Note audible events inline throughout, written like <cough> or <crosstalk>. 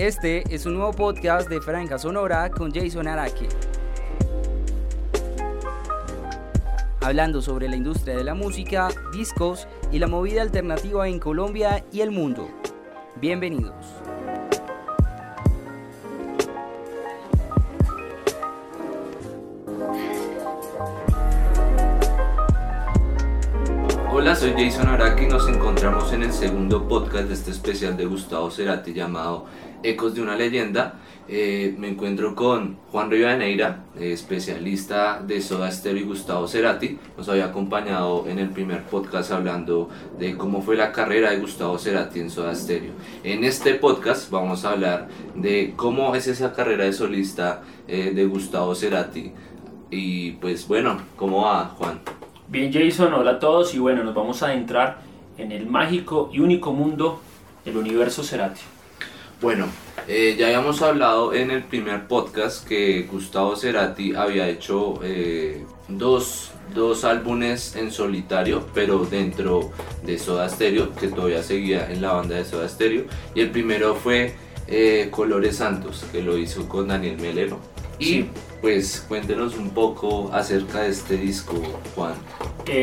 Este es un nuevo podcast de Franja Sonora con Jason Araki. Hablando sobre la industria de la música, discos y la movida alternativa en Colombia y el mundo. Bienvenidos. Soy Jason Araki y nos encontramos en el segundo podcast de este especial de Gustavo Cerati llamado Ecos de una leyenda. Eh, me encuentro con Juan Rivadeneira, eh, especialista de Soda Stereo y Gustavo Cerati. Nos había acompañado en el primer podcast hablando de cómo fue la carrera de Gustavo Cerati en Soda Stereo. En este podcast vamos a hablar de cómo es esa carrera de solista eh, de Gustavo Cerati. Y pues bueno, ¿cómo va Juan? Bien Jason, hola a todos y bueno, nos vamos a adentrar en el mágico y único mundo del universo Cerati. Bueno, eh, ya habíamos hablado en el primer podcast que Gustavo Cerati había hecho eh, dos, dos, álbumes en solitario, pero dentro de Soda Stereo, que todavía seguía en la banda de Soda Stereo. Y el primero fue eh, Colores Santos, que lo hizo con Daniel Melero. Y pues cuéntenos un poco acerca de este disco, Juan.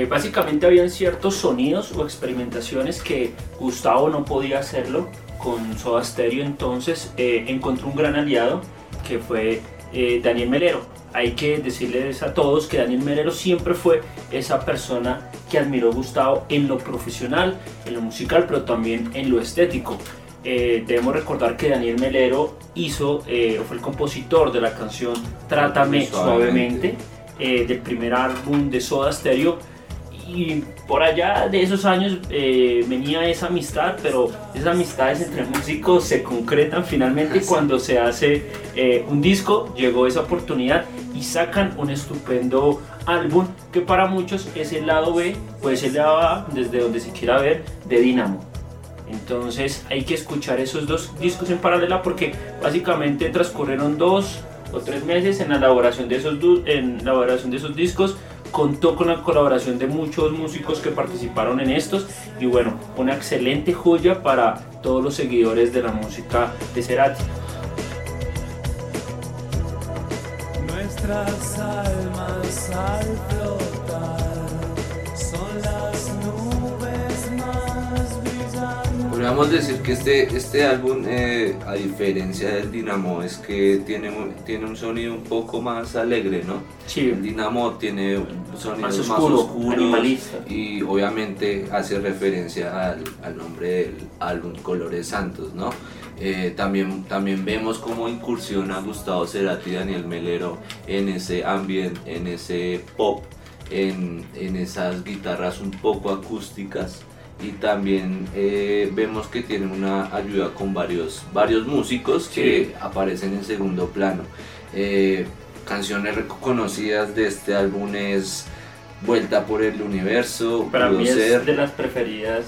básicamente habían ciertos sonidos o experimentaciones que Gustavo no podía hacerlo con Soda Stereo, entonces eh, encontró un gran aliado que fue eh, Daniel Melero. Hay que decirles a todos que Daniel Melero siempre fue esa persona que admiró Gustavo en lo profesional, en lo musical, pero también en lo estético. Eh, debemos recordar que Daniel Melero hizo, eh, fue el compositor de la canción Trátame Suavemente, eh, del primer álbum de Soda Stereo. Y por allá de esos años venía esa amistad, pero esas amistades entre músicos se concretan finalmente cuando se hace un disco. Llegó esa oportunidad y sacan un estupendo álbum que para muchos es el lado B, puede ser el lado A, desde donde se quiera ver, de Dynamo. Entonces hay que escuchar esos dos discos en paralela porque básicamente transcurrieron dos o tres meses en la elaboración de esos, en la elaboración de esos discos. Contó con la colaboración de muchos músicos que participaron en estos y bueno, una excelente joya para todos los seguidores de la música de Cerati. Nuestras almas al Podríamos decir que este, este álbum, eh, a diferencia del Dinamo, es que tiene, tiene un sonido un poco más alegre, ¿no? Sí. El Dinamo tiene sonidos más, oscuros y obviamente hace referencia al, al, nombre del álbum Colores Santos, ¿no? Eh, también, también vemos cómo incursiona Gustavo Cerati y Daniel Melero en ese ambiente, en ese pop, en, en esas guitarras un poco acústicas y también eh, vemos que tiene una ayuda con varios, varios músicos que aparecen en segundo plano. Eh, canciones reconocidas de este álbum es Vuelta por el Universo, Para mí es de las preferidas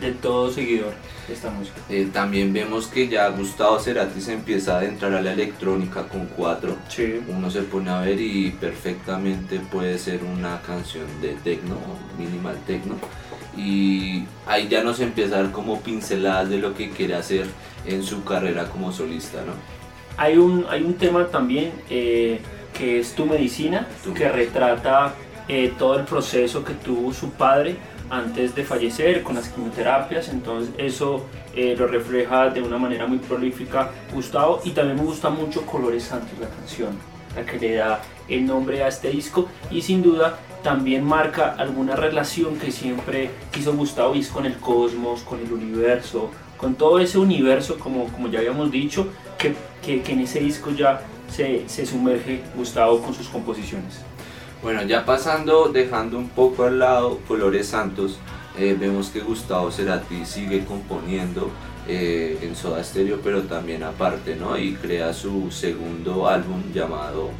de todo seguidor esta música. Eh, también vemos que ya Gustavo Cerati se empieza a adentrar a la electrónica con cuatro. Uno se pone a ver y perfectamente puede ser una canción de techno, minimal techno y ahí ya nos empieza a dar como pinceladas de lo que quiere hacer en su carrera como solista, ¿no? Hay un, hay un tema también eh, que es Tu Medicina, que retrata eh, todo el proceso que tuvo su padre antes de fallecer con las quimioterapias, entonces eso eh, lo refleja de una manera muy prolífica Gustavo. Y también me gusta mucho Colores Santos, la canción, la que le da el nombre a este disco. Y sin duda también marca alguna relación que siempre quiso Gustavo y es con el cosmos, con el universo, con todo ese universo, como, como ya habíamos dicho, que, que, en ese disco ya se, se, sumerge Gustavo con sus composiciones. Bueno, ya pasando, dejando un poco al lado Colores Santos, eh, vemos que Gustavo Cerati sigue componiendo eh, en Soda Stereo, pero también aparte, ¿no? Y crea su segundo álbum llamado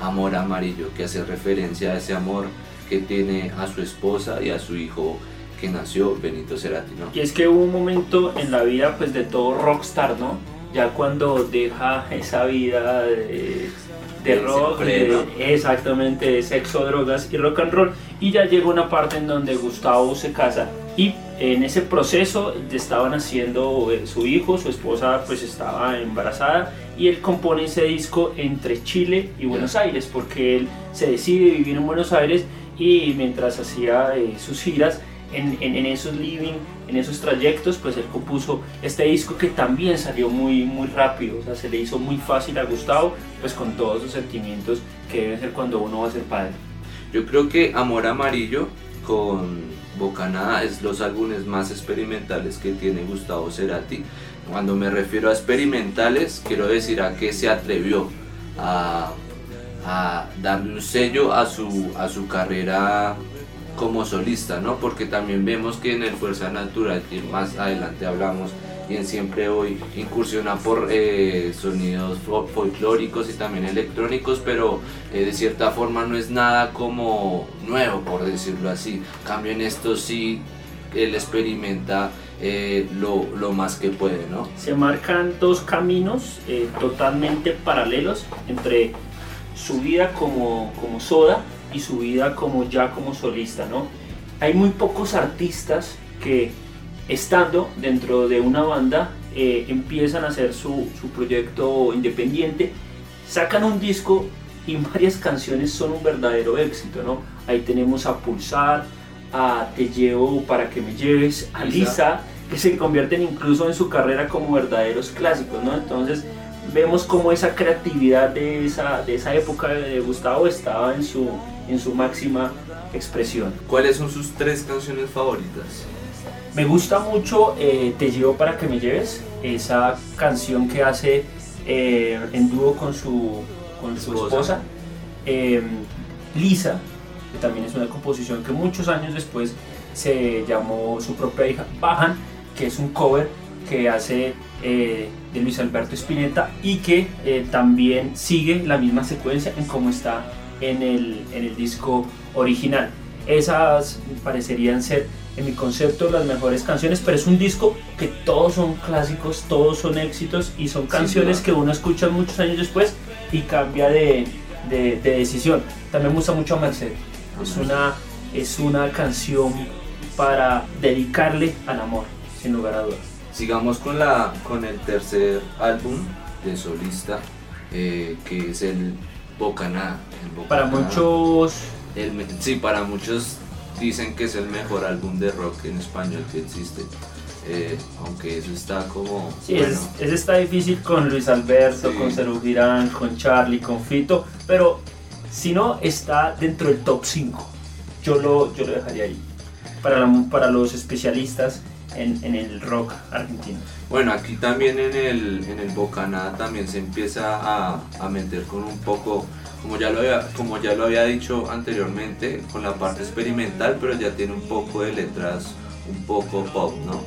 Amor Amarillo, que hace referencia a ese amor que tiene a su esposa y a su hijo que nació Benito Cerati, ¿no? Y es que hubo un momento en la vida pues de todo rockstar, ¿no? Ya cuando deja esa vida de, rock, exactamente, de sexo, drogas y rock and roll, y ya llega una parte en donde Gustavo se casa. Y En ese proceso estaban haciendo eh, su hijo, su esposa pues estaba embarazada. Y él compone ese disco entre Chile y Buenos Aires porque él se decide vivir en Buenos Aires y mientras hacía eh, sus giras en, en, esos living, en esos trayectos, pues él compuso este disco que también salió muy, muy rápido, o sea, se le hizo muy fácil a Gustavo, pues con todos esos sentimientos que debe ser cuando uno va a ser padre. Yo creo que Amor Amarillo con Bocanada es los álbumes más experimentales que tiene Gustavo Cerati. Cuando me refiero a experimentales, quiero decir a que se atrevió a, a darle un sello a su, a su carrera como solista, ¿no? Porque también vemos que en el Fuerza Natural, que más adelante hablamos, y en Siempre Hoy incursiona por eh, sonidos folclóricos y también electrónicos, pero eh, de cierta forma no es nada como nuevo, por decirlo así. Cambio en esto sí, él experimenta eh, lo, lo, más que puede, ¿no? Se marcan dos caminos totalmente paralelos entre su vida como, como soda y su vida como ya como solista, ¿no? Hay muy pocos artistas que estando dentro de una banda eh, empiezan a hacer su, su, proyecto independiente, sacan un disco y <laughs> varias canciones son un verdadero éxito, ¿no? Ahí tenemos a Pulsar, a Te llevo para que me lleves, a Lisa, que se convierten incluso en su carrera como verdaderos clásicos, ¿no? Entonces vemos cómo esa creatividad de esa, de esa época de Gustavo estaba en su, en su máxima expresión. ¿Cuáles son sus tres canciones favoritas? Me gusta mucho eh, Te llevo para que me lleves, esa canción que hace eh, en dúo con su, con su esposa. Em, Lisa, que también es una composición que muchos años después se llamó su propia hija Bajan, que es un cover que hace eh, de Luis Alberto Spinetta y que también sigue la misma secuencia en cómo está en el, en el disco original. Esas parecerían ser en mi concepto las mejores canciones, pero es un disco que todos son clásicos, todos son éxitos y son canciones que uno escucha muchos años después y cambia de, de, decisión. También me gusta mucho a Mercedes, es una, es una canción para dedicarle al amor, sin lugar a dudas. Sigamos con, la, con el tercer álbum de solista, eh, que es el Bocaná. Para muchos... sí, para muchos dicen que es el mejor álbum de rock en español que existe. Eh, aunque eso está como. Sí, eso está difícil con Luis Alberto, con Cerú Girán, con Charlie, con Fito, pero si no, está dentro del top 5. Yo lo, yo lo dejaría ahí. Para, para los especialistas en, en, el rock argentino. Bueno, aquí también en el, en el Bocanada también se empieza a, a meter con un poco como ya, lo había, como ya lo había dicho anteriormente, con la parte experimental, pero ya tiene un poco de letras un poco pop, ¿no?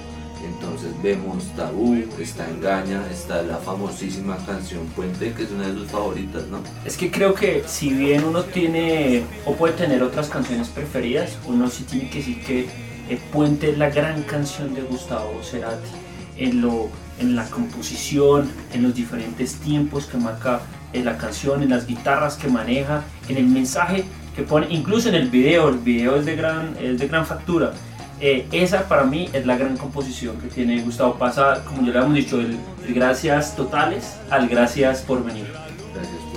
Entonces vemos Tabú, está Engaña, está la famosísima canción Puente, que es una de sus favoritas, ¿no? Es que creo que si bien uno tiene o puede tener otras canciones preferidas, uno sí tiene que decir que eh, Puente es la gran canción de Gustavo Cerati. En, lo, en la composición, en los diferentes tiempos que marca en la canción, en las guitarras que maneja, en el mensaje que pone, incluso en el video, el video es de gran, es de gran factura. Eh, esa para mí es la gran composición que tiene Gustavo Pasa, como ya le hemos dicho, el, gracias totales al gracias por venir.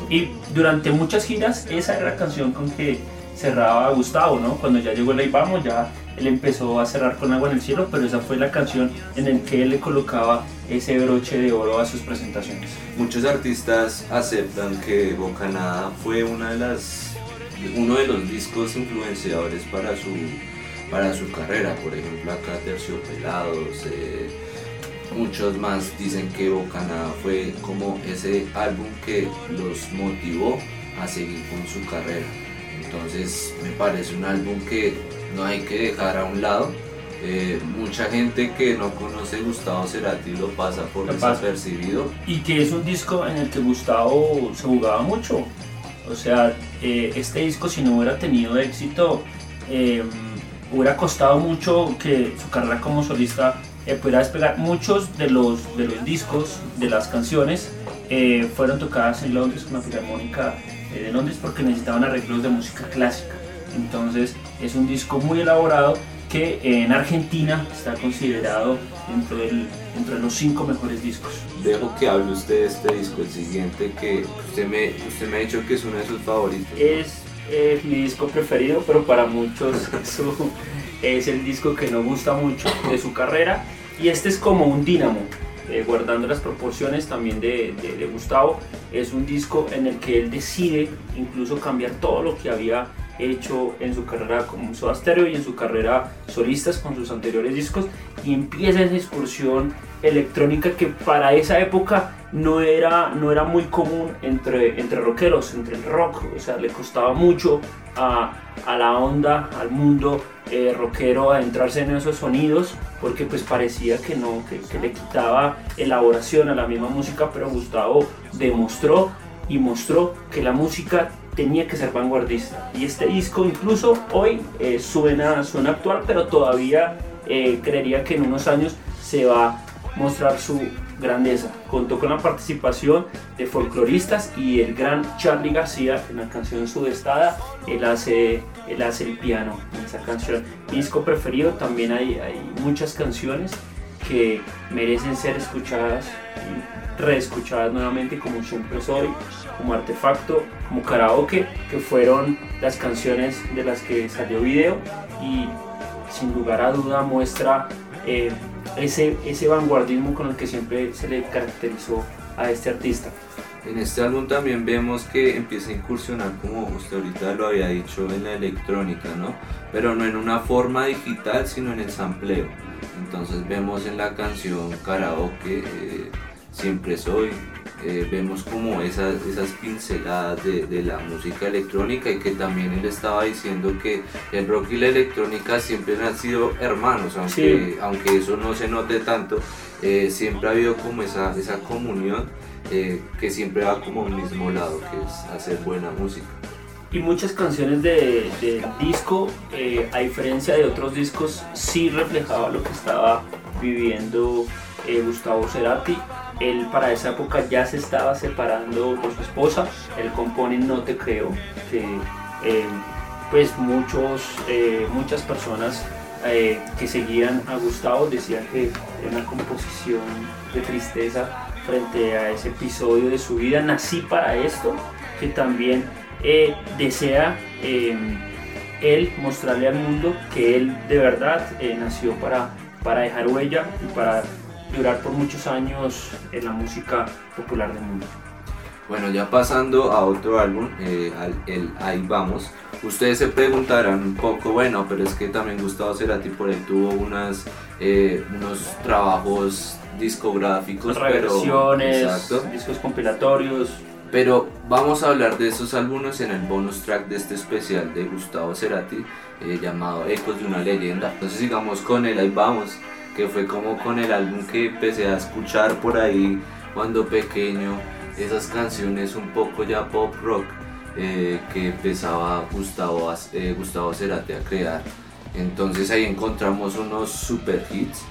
Y durante muchas giras esa era la canción con que cerraba Gustavo, ¿no? Cuando ya llegó el Ahí Vamos, ya él empezó a cerrar con Agua en el Cielo, pero esa fue la canción en la que él le colocaba ese broche de oro a sus presentaciones. Muchos artistas aceptan que Bocanada fue una de las, uno de los discos influenciadores para su, para su carrera, por ejemplo acá Terciopelados, eh, muchos más dicen que Bocanada fue como ese álbum que los motivó a seguir con su carrera. Entonces me parece un álbum que no hay que dejar a un lado. Eh, mucha gente que no conoce Gustavo Cerati lo pasa por desapercibido. Y que es un disco en el que Gustavo se jugaba mucho. O sea, eh, este disco si no hubiera tenido éxito, em, hubiera costado mucho que su carrera como solista eh, pudiera despegar. Muchos de los, de los discos, de las canciones, fueron tocadas en Londres con la Filarmónica de Londres porque necesitaban arreglos de música clásica. Entonces es un disco muy elaborado que en Argentina está considerado entre, el, entre los cinco mejores discos. Dejo que hable usted de este disco, el siguiente que usted me, usted me ha dicho que es uno de sus favoritos. Es mi disco preferido, pero para muchos <laughs> es el disco que no gusta mucho de su carrera. Y este es como un dínamo, eh, guardando las proporciones también de, de, Gustavo. Es un disco en el que él decide incluso cambiar todo lo que había hecho en su carrera como Soda Stereo y en su carrera solistas con sus anteriores discos y empieza esa excursión electrónica que para esa época no era, no era muy común entre, entre rockeros, entre el rock, o sea, le costaba mucho a, a la onda, al mundo eh, rockero adentrarse en esos sonidos porque pues parecía que no, que, que le quitaba elaboración a la misma música, pero Gustavo demostró y mostró que la música tenía que ser vanguardista. Y este disco incluso hoy eh, suena, suena actual, pero todavía eh, creería que en unos años se va a mostrar su grandeza. Contó con la participación de folcloristas y el gran Charlie García en la canción Sudestada. Él hace, él hace el piano en esa canción. Mi disco preferido, también hay, hay muchas canciones que merecen ser escuchadas y reescuchadas nuevamente como Siempre Soy, como Artefacto, como Karaoke, que fueron las canciones de las que salió video y sin lugar a duda muestra eh, ese, ese vanguardismo con el que siempre se le caracterizó a este artista. En este álbum también vemos que empieza a incursionar, como usted ahorita lo había dicho, en la electrónica, ¿no? Pero no en una forma digital, sino en el sampleo. Entonces vemos en la canción Karaoke, eh, Siempre Soy, eh, vemos como esas, esas pinceladas de, la música electrónica y que también él estaba diciendo que el rock y la electrónica siempre han sido hermanos, aunque, aunque eso no se note tanto, eh, siempre ha habido como esa, esa comunión eh, que siempre va como al mismo lado, que es hacer buena música. Y muchas canciones del disco, a diferencia de otros discos, sí reflejaba lo que estaba viviendo Gustavo Cerati él para esa época ya se estaba separando de su esposa. Él compone No Te Creo, que eh, pues muchos, eh, muchas personas eh, que seguían a Gustavo decían que era una composición de tristeza frente a ese episodio de su vida. Nací para esto, que también desea él mostrarle al mundo que él de verdad nació para, para dejar huella y para durar por muchos años en la música popular del mundo. Bueno, ya pasando a otro álbum, eh, el Ahí Vamos, ustedes se preguntarán un poco, bueno, pero es que también Gustavo Cerati por él tuvo unas, eh, unos trabajos discográficos, reversiones, discos compilatorios. Pero vamos a hablar de esos álbumes en el bonus track de este especial de Gustavo Cerati eh, llamado Ecos de una leyenda. Entonces sigamos con él, ahí vamos que fue como con el álbum que empecé a escuchar por ahí cuando pequeño, esas canciones un poco ya pop rock eh, que empezaba Gustavo, eh, Gustavo Cerati a crear. Entonces ahí encontramos unos super hits.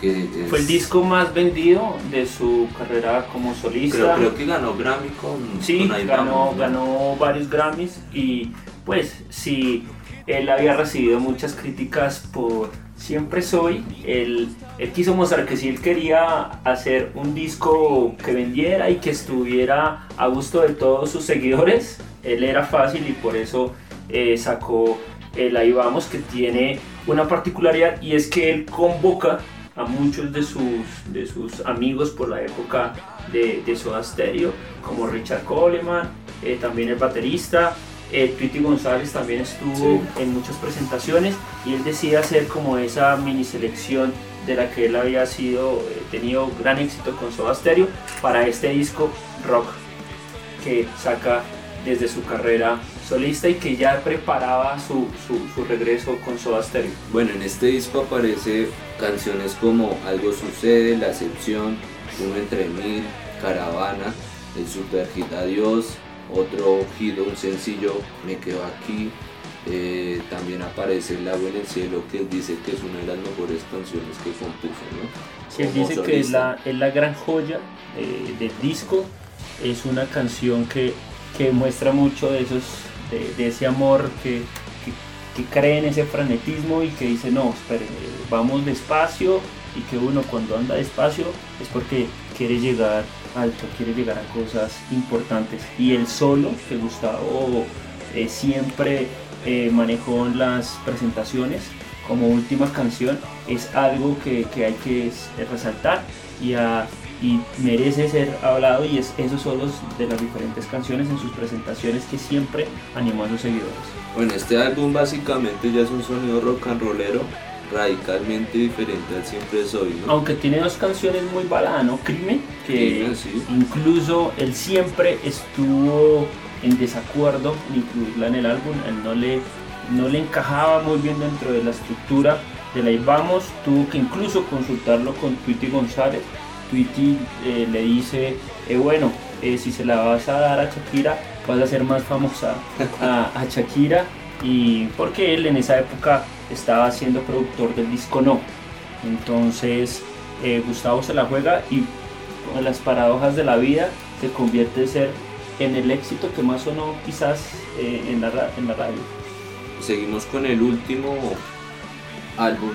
Que Fue el disco más vendido de su carrera como solista. Creo, que ganó Grammy con. Sí, ganó, ganó varios Grammys y pues sí, él había recibido muchas críticas por siempre soy. Él, quiso mostrar que si él quería hacer un disco que vendiera y que estuviera a gusto de todos sus seguidores, él era fácil y por eso eh, sacó el Ahí Vamos, que tiene una particularidad y es que él convoca a muchos de sus, de sus amigos por la época de, de Soda Stereo, como Richard Coleman, eh, también el baterista, eh, González también estuvo en muchas presentaciones y él decide hacer como esa mini selección de la que él había sido, eh, tenido gran éxito con Soda Stereo para este disco rock que saca desde su carrera solista y que ya preparaba su, su, regreso con Soda Stereo. Bueno, en este disco aparece canciones como Algo sucede, La excepción, Uno entre mil, Caravana, El super hit Adiós, otro giro, un sencillo, Me quedo aquí. Eh, también aparece El agua en el cielo, que dice que es una de las mejores canciones que compuso. ¿no? él dice que es la, es la gran joya eh, del disco. Es una canción que, que muestra mucho de, esos, de, ese amor que, que cree en ese frenetismo y que dice, no, espere, vamos despacio y que uno cuando anda despacio es porque quiere llegar alto, quiere llegar a cosas importantes. Y el solo que Gustavo eh, siempre eh, manejó en las presentaciones como última canción es algo que, hay que resaltar y, y, merece ser hablado y es esos solos de las diferentes canciones en sus presentaciones que siempre animó a sus seguidores. Bueno, este álbum básicamente ya es un sonido rock and rollero radicalmente diferente al Siempre Soy. Aunque tiene dos canciones muy baladas, ¿no? Crimen, que incluso él siempre estuvo en desacuerdo en incluirla en el álbum, él no le, no le encajaba muy bien dentro de la estructura de la Vamos, tuvo que incluso consultarlo con Tweety González. Tweety eh, le dice, eh, bueno, eh, si se la vas a dar a Shakira, vas a ser más famosa a, a Shakira y porque él en esa época estaba siendo productor del disco No. Entonces eh, Gustavo se la juega y con las paradojas de la vida se convierte en el éxito que más sonó quizás eh, en, la, en la radio. Seguimos con el último álbum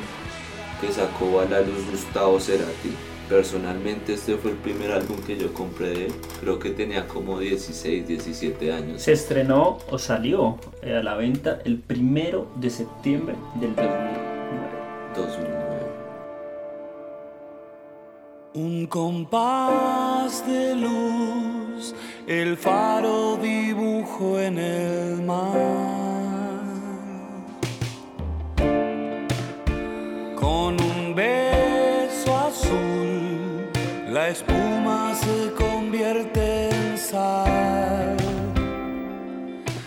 que sacó a la luz Gustavo Cerati Personalmente este fue el primer álbum que yo compré de él. Creo que tenía como 16, 17 años. Se estrenó o salió a la venta el primero de septiembre del 2009. 2009. Un compás de luz, el faro dibujo en el mar. Espuma se convierte en sal.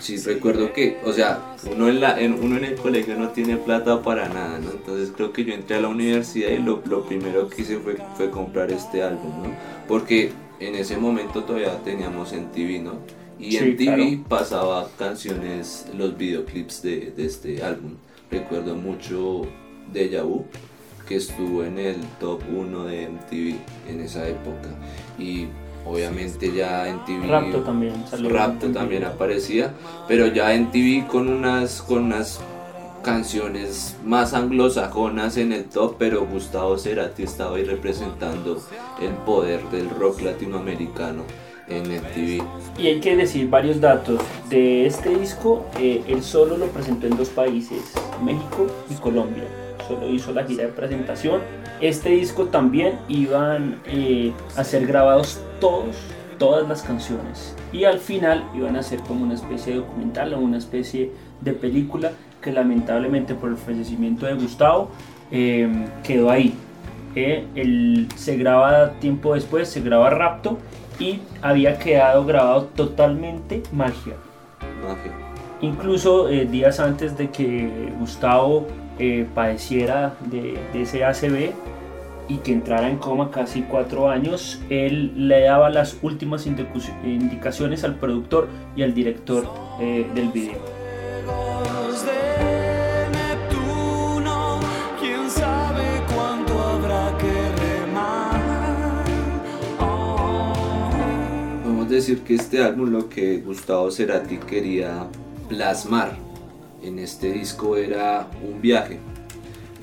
Sí, recuerdo que, o sea, uno en, la, en, uno en el colegio no tiene plata para nada, ¿no? Entonces creo que yo entré a la universidad y lo, lo primero que hice fue, fue comprar este álbum, ¿no? Porque en ese momento todavía teníamos en TV, ¿no? Y en TV pasaba canciones, los videoclips de, de este álbum. Recuerdo mucho Deja Vu que estuvo en el top 1 de MTV en esa época. Y obviamente ya en TV Rapto también Rapto también aparecía pero ya en TV con unas con unas canciones más anglosajonas en el top pero Gustavo Cerati estaba ahí representando el poder del rock latinoamericano en MTV y hay que decir varios datos. De este disco eh, él solo lo presentó en dos países México y Colombia solo hizo la gira de presentación. Este disco también iban eh, a ser grabados todos, todas las canciones. Y al final iban a ser como una especie de documental o una especie de película que lamentablemente por el fallecimiento de Gustavo eh, quedó ahí. Eh, se graba tiempo después, se graba Rapto y había quedado grabado totalmente Magia. Magia. Incluso días antes de que Gustavo eh, padeciera de, ese ACV y que entrara en coma casi cuatro años, él le daba las últimas indicaciones al productor y al director eh, del video. Podemos decir que este álbum lo que Gustavo Cerati quería plasmar en este disco era un viaje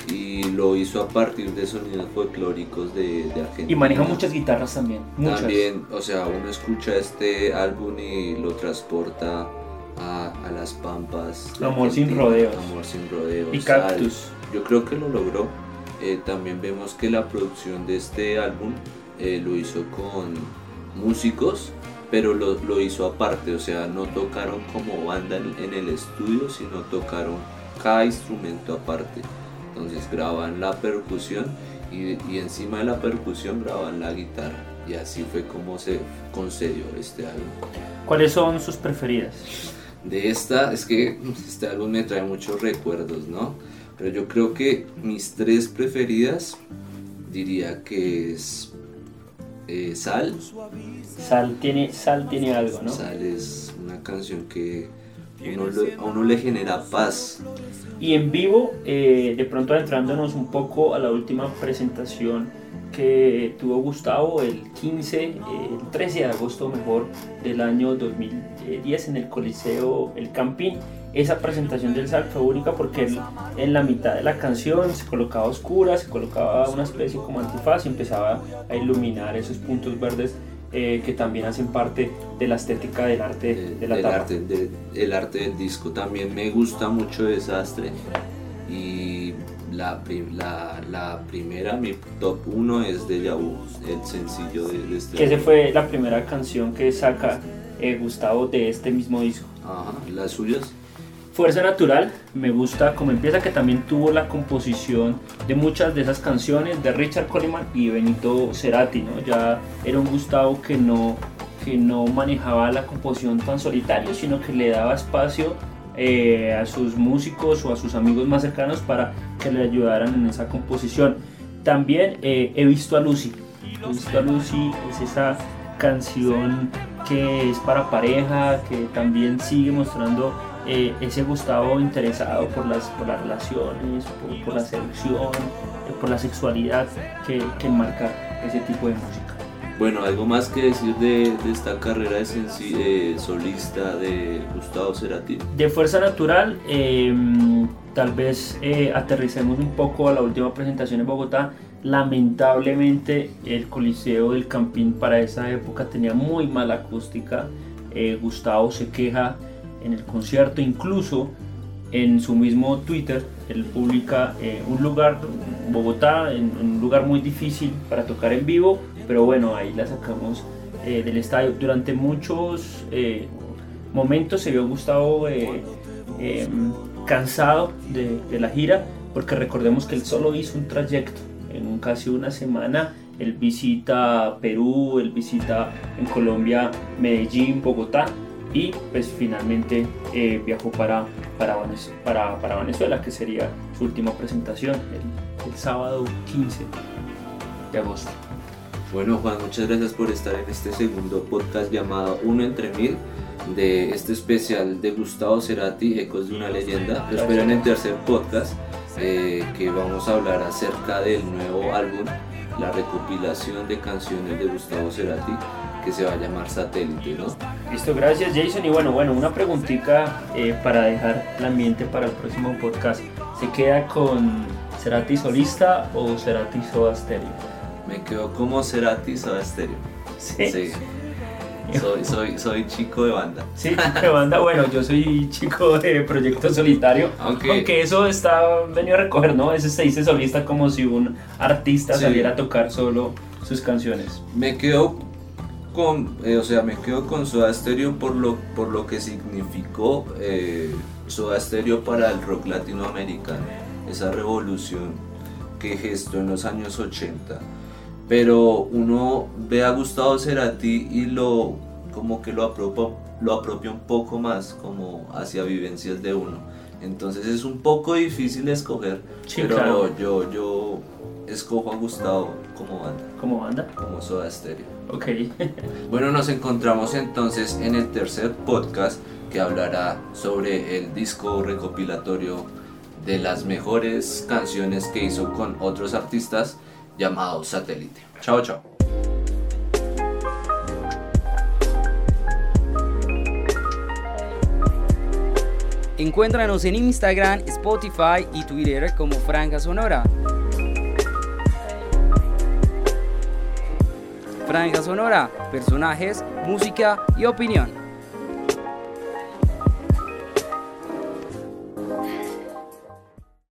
y lo hizo a partir de sonidos folclóricos de, de Argentina. Y maneja muchas guitarras también. También, o sea, uno escucha este álbum y lo transporta a, a las pampas. Amor sin rodeos. Amor sin rodeos. Y Cactus. Yo creo que lo logró. Eh, también vemos que la producción de este álbum eh, lo hizo con músicos pero lo, hizo aparte, o sea, no tocaron como banda en, el estudio, sino tocaron cada instrumento aparte. Entonces graban la percusión y, encima de la percusión graban la guitarra. Y así fue como se concedió este álbum. ¿Cuáles son sus preferidas? De esta, es que este álbum me trae muchos recuerdos, ¿no? Pero yo creo que mis tres preferidas diría que es eh, Sal. Sal tiene, Sal tiene algo, ¿no? Sal es una canción que a uno le genera paz. Y en vivo, eh, de pronto adentrándonos un poco a la última presentación que tuvo Gustavo el 15, el 13 de agosto mejor del año 2010 en el Coliseo El Campín esa presentación del SAC fue única porque en la mitad de la canción se colocaba oscura, se colocaba una especie como antifaz y empezaba a iluminar esos puntos verdes eh, que también hacen parte de la estética del arte de, la del arte, el arte del disco. También me gusta mucho Desastre y la, la, la, primera, mi top 1 es de Yahoo, el sencillo de, este. Que esa fue la primera canción que saca eh, Gustavo de este mismo disco. Ajá, las suyas. Fuerza Natural, me gusta como empieza, que también tuvo la composición de muchas de esas canciones de Richard Coleman y Benito Cerati, ¿no? Ya era un Gustavo que no, que no manejaba la composición tan solitario, sino que le daba espacio eh, a sus músicos o a sus amigos más cercanos para que le ayudaran en esa composición. También eh, he visto a Lucy. He visto a Lucy, es esa canción que es para pareja, que también sigue mostrando eh, ese Gustavo interesado por las, por las relaciones, por, la seducción, por la sexualidad que, que marca ese tipo de música. Bueno, algo más que decir de, esta carrera de, solista de Gustavo Cerati. De Fuerza Natural, em, tal vez eh, aterricemos un poco a la última presentación en Bogotá. Lamentablemente el Coliseo del Campín para esa época tenía muy mala acústica. Eh, Gustavo se queja en el concierto, incluso en su mismo Twitter, él publica eh, un lugar, Bogotá, en, un lugar muy difícil para tocar en vivo, pero bueno, ahí la sacamos eh, del estadio. Durante muchos eh, momentos se vio Gustavo cansado de, de, la gira, porque recordemos que él solo hizo un trayecto en casi una semana. Él visita Perú, él visita en Colombia Medellín, Bogotá, y pues finalmente eh, viajó para, para, para, para, Venezuela, que sería su última presentación el, sábado 15 de agosto. Bueno Juan, muchas gracias por estar en este segundo podcast llamado Uno entre Mil de este especial de Gustavo Cerati, Ecos de una leyenda. Lo espero en el tercer podcast eh, que vamos a hablar acerca del nuevo álbum, la recopilación de canciones de Gustavo Cerati que se va a llamar satélite, ¿no? Listo, gracias Jason. Y bueno, bueno, una preguntita eh, para dejar el ambiente para el próximo podcast. ¿Se queda con Cerati solista o Cerati Soda Stereo? Me quedo como Cerati Soda Stereo. Sí. Soy, soy, soy chico de banda. Sí, chico de banda. Bueno, yo soy chico de proyecto solitario. Aunque eso está venido a recoger, ¿no? Ese se dice solista como si un artista saliera a tocar solo sus canciones. Me quedo con, eh, o sea, me quedo con Soda Stereo por lo, por lo que significó eh, Soda Stereo para el rock latinoamericano, esa revolución que gestó en los años 80. Pero uno ve a Gustavo Cerati y lo como que lo apropia, lo apropia un poco más como hacia vivencias de uno. Entonces es un poco difícil escoger, pero yo, yo escojo a Gustavo como banda. ¿Como banda? Como Soda Stereo. Ok. <laughs> bueno, nos encontramos entonces en el tercer podcast que hablará sobre el disco recopilatorio de las mejores canciones que hizo con otros artistas llamado Satélite. Chao, chao. Encuéntranos en Instagram, Spotify y Twitter como Franja Sonora. Franja Sonora, personajes, música y opinión.